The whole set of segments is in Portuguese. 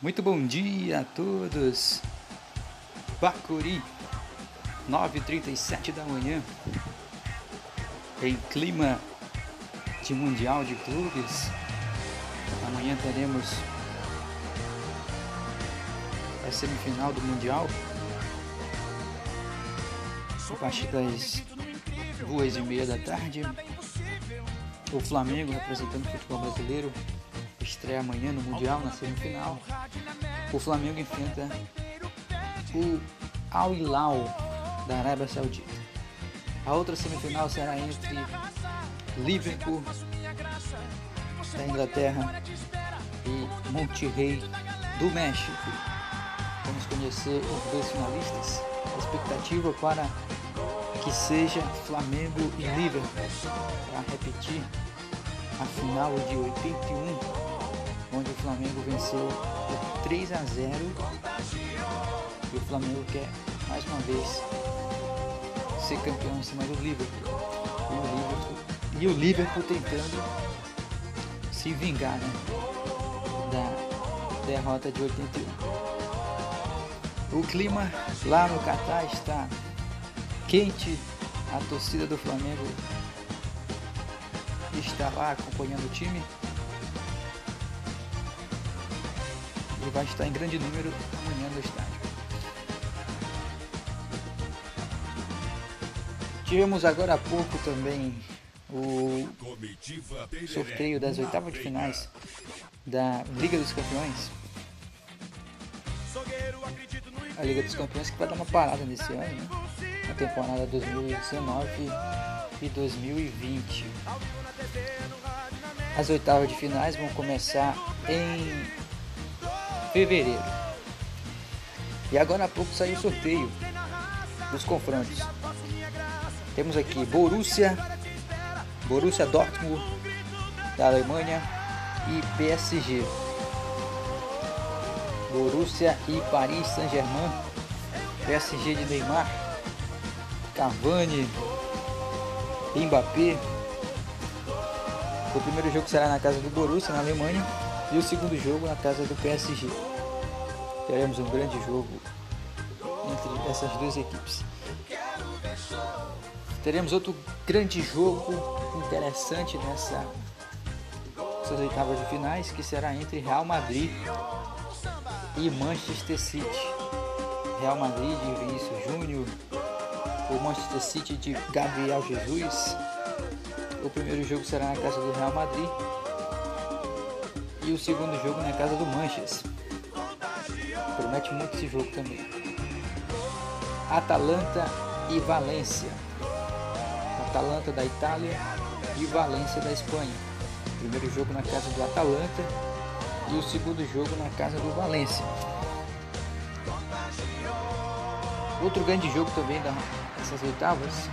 Muito bom dia a todos. Bacuri, 9h37 da manhã. Em clima de Mundial de Clubes. Amanhã teremos a semifinal do Mundial. A partir das duas e meia da tarde. O Flamengo representando o futebol brasileiro estreia amanhã no Mundial, na semifinal. O Flamengo enfrenta o Al Hilal da Arábia Saudita. A outra semifinal será entre Liverpool da Inglaterra e Monterrey do México. Vamos conhecer os dois finalistas. A expectativa para que seja Flamengo e Liverpool para repetir a final de 81, onde o Flamengo venceu por 3 a 0 e o Flamengo quer mais uma vez ser campeão em cima do Liverpool. E o Liverpool, e o Liverpool tentando se vingar né, da derrota de 81. O clima lá no Catar está quente, a torcida do Flamengo está lá acompanhando o time vai estar em grande número amanhã no estádio. Tivemos agora há pouco também o sorteio das oitavas de finais da Liga dos Campeões. A Liga dos Campeões que vai dar uma parada nesse ano, né? na temporada 2019 e 2020. As oitavas de finais vão começar em fevereiro. E agora há pouco saiu o sorteio dos confrontos. Temos aqui Borussia, Borussia Dortmund da Alemanha e PSG. Borussia e Paris Saint-Germain, PSG de Neymar, Cavani, Mbappé. O primeiro jogo será na casa do Borussia, na Alemanha, e o segundo jogo na casa do PSG. Teremos um grande jogo entre essas duas equipes. Teremos outro grande jogo interessante nessa essas oitavas de finais, que será entre Real Madrid e Manchester City. Real Madrid de Vinícius Júnior, o Manchester City de Gabriel Jesus. O primeiro jogo será na casa do Real Madrid e o segundo jogo na casa do Manchester. Promete muito esse jogo também. Atalanta e Valência. Atalanta da Itália e Valência da Espanha. Primeiro jogo na casa do Atalanta e o segundo jogo na casa do Valência. Outro grande jogo também dessas oitavas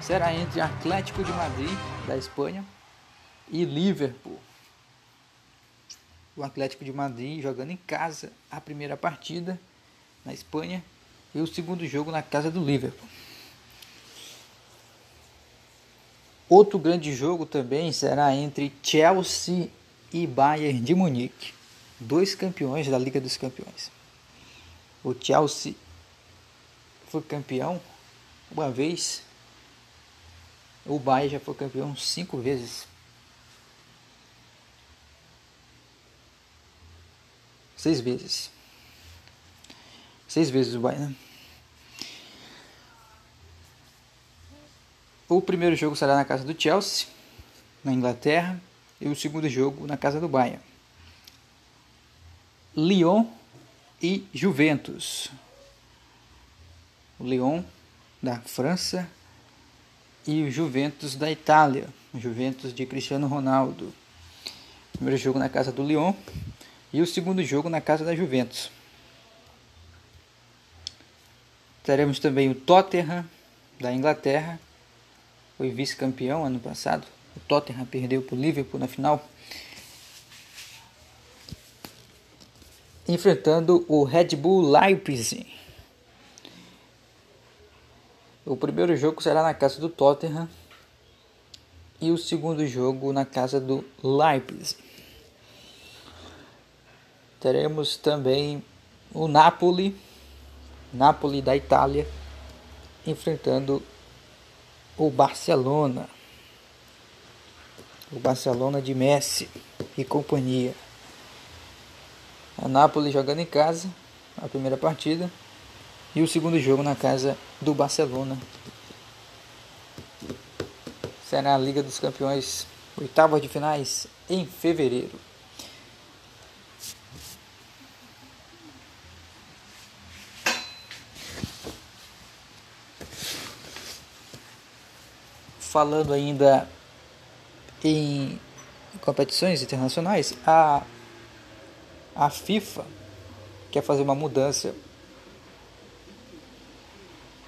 será entre Atlético de Madrid da Espanha e Liverpool. O Atlético de Madrid jogando em casa a primeira partida na Espanha e o segundo jogo na casa do Liverpool. Outro grande jogo também será entre Chelsea e Bayern de Munique, dois campeões da Liga dos Campeões. O Chelsea foi campeão uma vez, o Bayern já foi campeão cinco vezes. Seis vezes. Seis vezes o Bayern. Né? O primeiro jogo será na casa do Chelsea, na Inglaterra, e o segundo jogo na casa do Bayern. Lyon e Juventus. O Lyon da França e o Juventus da Itália. O Juventus de Cristiano Ronaldo. Primeiro jogo na casa do Lyon e o segundo jogo na casa da Juventus. Teremos também o Tottenham da Inglaterra foi vice-campeão ano passado. O Tottenham perdeu para o Liverpool na final. Enfrentando o Red Bull Leipzig. O primeiro jogo será na casa do Tottenham e o segundo jogo na casa do Leipzig. Teremos também o Napoli, Napoli da Itália, enfrentando o Barcelona. O Barcelona de Messi e companhia. A Napoli jogando em casa, a primeira partida, e o segundo jogo na casa do Barcelona. Será a Liga dos Campeões, oitavas de finais em fevereiro. Falando ainda em competições internacionais, a, a FIFA quer fazer uma mudança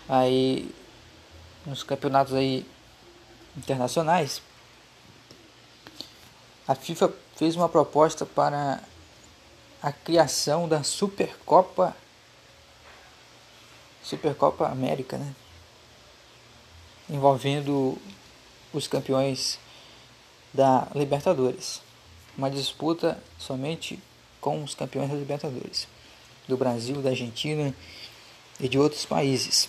aí nos campeonatos aí internacionais. A FIFA fez uma proposta para a criação da Supercopa Supercopa América, né? Envolvendo os campeões da Libertadores. Uma disputa somente com os campeões da Libertadores, do Brasil, da Argentina e de outros países.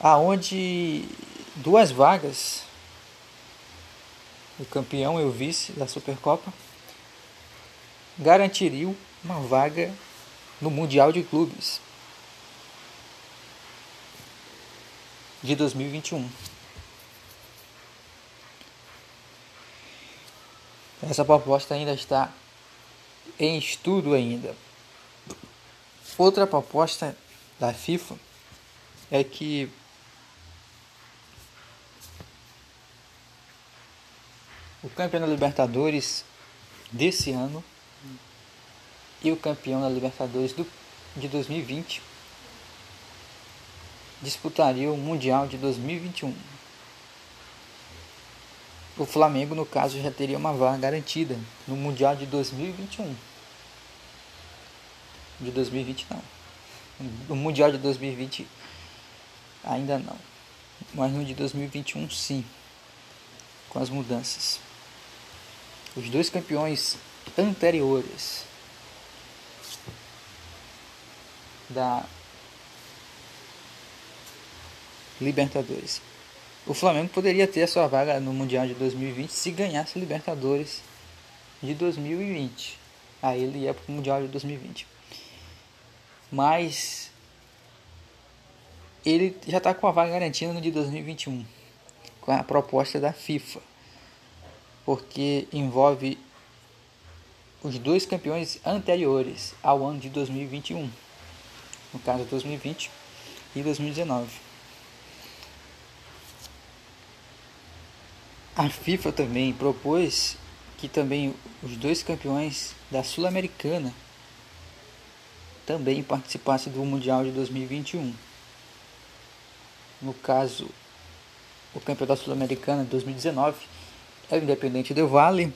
Aonde duas vagas, o campeão e o vice da Supercopa, garantiriam uma vaga no Mundial de Clubes de 2021. Essa proposta ainda está em estudo ainda. Outra proposta da FIFA é que o campeão da Libertadores desse ano e o campeão da Libertadores do, de 2020 disputariam o Mundial de 2021 o Flamengo, no caso, já teria uma vaga garantida no Mundial de 2021. De 2020 não. No Mundial de 2020 ainda não. Mas no de 2021 sim. Com as mudanças. Os dois campeões anteriores da Libertadores. O Flamengo poderia ter a sua vaga no Mundial de 2020 se ganhasse Libertadores de 2020. Aí ele ia para o Mundial de 2020. Mas ele já está com a vaga garantida no de 2021, com a proposta da FIFA, porque envolve os dois campeões anteriores ao ano de 2021, no caso 2020 e 2019. A FIFA também propôs que também os dois campeões da Sul-Americana também participassem do Mundial de 2021. No caso, o campeão da Sul-Americana de 2019 é o Independente Del Vale.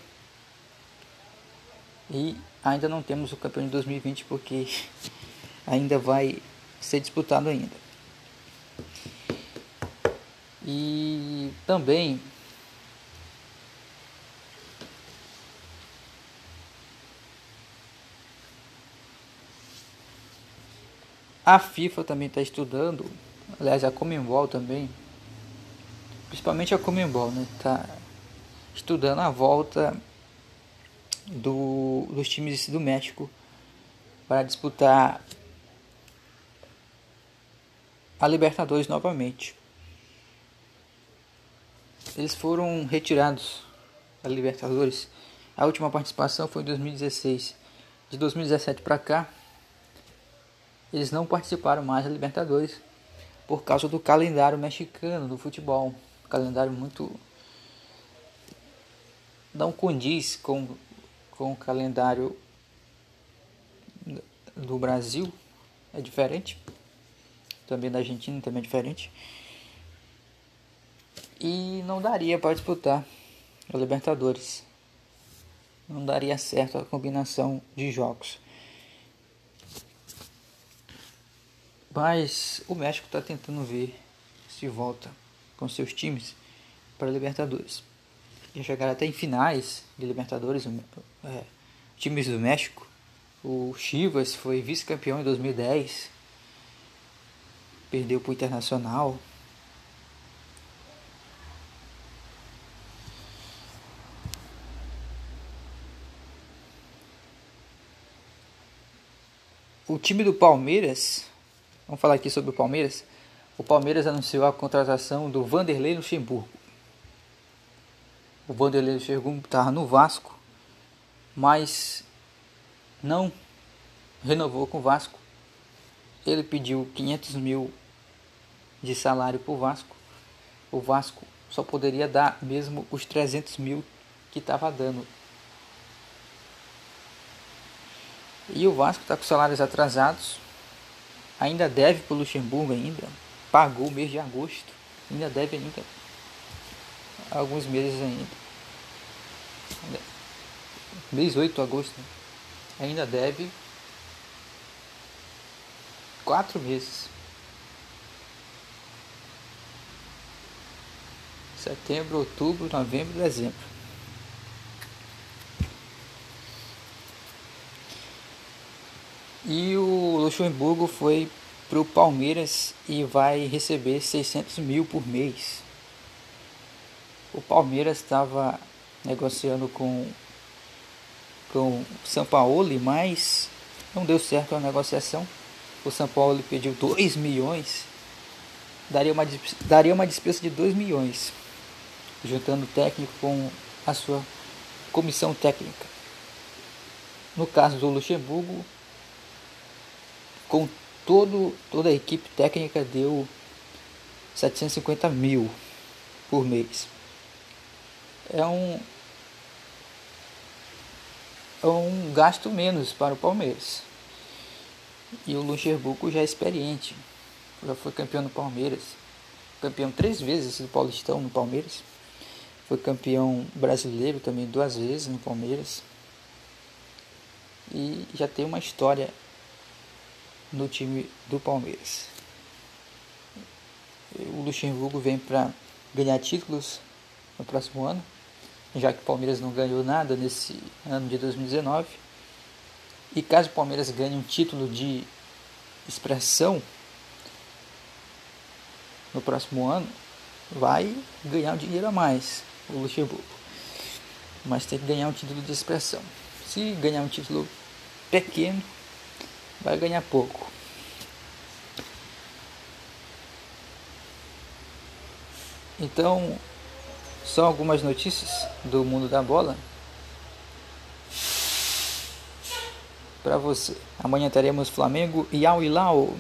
E ainda não temos o campeão de 2020 porque ainda vai ser disputado ainda. E também A FIFA também está estudando, aliás a Comembol também, principalmente a Comembol, né? Está estudando a volta do, dos times do México para disputar a Libertadores novamente. Eles foram retirados da Libertadores. A última participação foi em 2016. De 2017 para cá, eles não participaram mais da Libertadores por causa do calendário mexicano do futebol. Um calendário muito. não condiz com, com o calendário do Brasil, é diferente. Também da Argentina também é diferente. E não daria para disputar a Libertadores. Não daria certo a combinação de jogos. Mas o México está tentando ver se volta com seus times para a Libertadores. E chegar até em finais de Libertadores, é, times do México. O Chivas foi vice-campeão em 2010. Perdeu para o Internacional. O time do Palmeiras, vamos falar aqui sobre o Palmeiras. O Palmeiras anunciou a contratação do Vanderlei Luxemburgo. O Vanderlei Luxemburgo estava no Vasco, mas não renovou com o Vasco. Ele pediu 500 mil de salário para o Vasco. O Vasco só poderia dar mesmo os 300 mil que estava dando E o Vasco está com salários atrasados. Ainda deve para o Luxemburgo ainda. Pagou o mês de agosto. Ainda deve ainda. Alguns meses ainda. Mês 8 de agosto. Ainda deve. Quatro meses. Setembro, outubro, novembro, dezembro. E o Luxemburgo foi para o Palmeiras e vai receber 600 mil por mês. O Palmeiras estava negociando com com São Paulo, mas não deu certo a negociação. O São Paulo pediu 2 milhões, daria uma, daria uma despesa de 2 milhões, juntando o técnico com a sua comissão técnica. No caso do Luxemburgo, com todo, toda a equipe técnica deu 750 mil por mês. É um, é um gasto menos para o Palmeiras. E o Luxemburgo já é experiente. Já foi campeão no Palmeiras. Campeão três vezes do Paulistão no Palmeiras. Foi campeão brasileiro também duas vezes no Palmeiras. E já tem uma história no time do Palmeiras. O Luxemburgo vem para ganhar títulos no próximo ano, já que o Palmeiras não ganhou nada nesse ano de 2019. E caso o Palmeiras ganhe um título de expressão no próximo ano, vai ganhar um dinheiro a mais o Luxemburgo. Mas tem que ganhar um título de expressão. Se ganhar um título pequeno, vai ganhar pouco. Então, são algumas notícias do mundo da bola para você. Amanhã teremos Flamengo e Al Hilal.